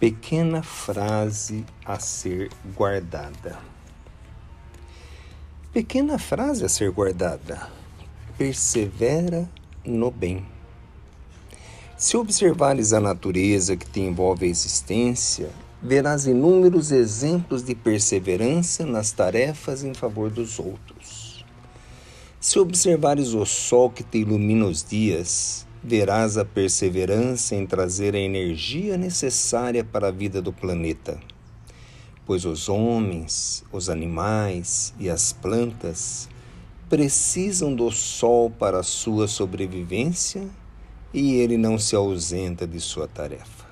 Pequena frase a ser guardada. Pequena frase a ser guardada. Persevera no bem. Se observares a natureza que te envolve a existência, verás inúmeros exemplos de perseverança nas tarefas em favor dos outros. Se observares o sol que te ilumina os dias, verás a perseverança em trazer a energia necessária para a vida do planeta. Pois os homens, os animais e as plantas precisam do sol para a sua sobrevivência e ele não se ausenta de sua tarefa.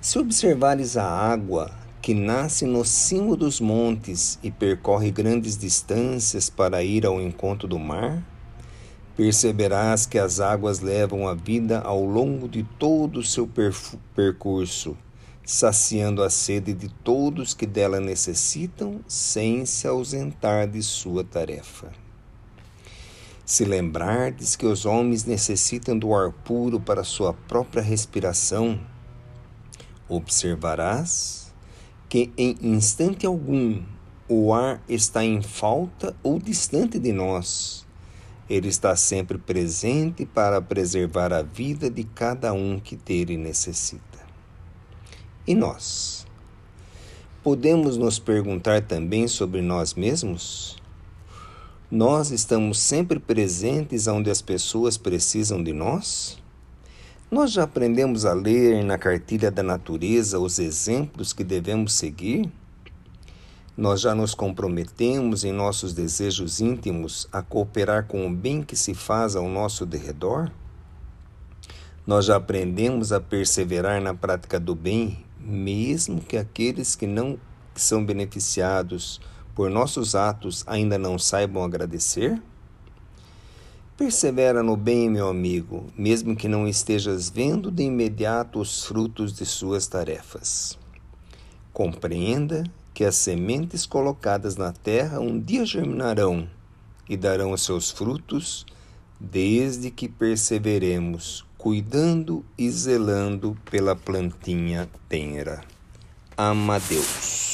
Se observares a água que nasce no cimo dos montes e percorre grandes distâncias para ir ao encontro do mar, Perceberás que as águas levam a vida ao longo de todo o seu percurso, saciando a sede de todos que dela necessitam, sem se ausentar de sua tarefa. Se lembrardes que os homens necessitam do ar puro para sua própria respiração, observarás que em instante algum o ar está em falta ou distante de nós ele está sempre presente para preservar a vida de cada um que dele necessita. E nós? Podemos nos perguntar também sobre nós mesmos? Nós estamos sempre presentes onde as pessoas precisam de nós? Nós já aprendemos a ler na cartilha da natureza os exemplos que devemos seguir? Nós já nos comprometemos em nossos desejos íntimos a cooperar com o bem que se faz ao nosso derredor? Nós já aprendemos a perseverar na prática do bem, mesmo que aqueles que não que são beneficiados por nossos atos ainda não saibam agradecer? Persevera no bem, meu amigo, mesmo que não estejas vendo de imediato os frutos de suas tarefas. Compreenda que as sementes colocadas na terra um dia germinarão e darão os seus frutos, desde que perseveremos, cuidando e zelando pela plantinha tenra. Ama Deus.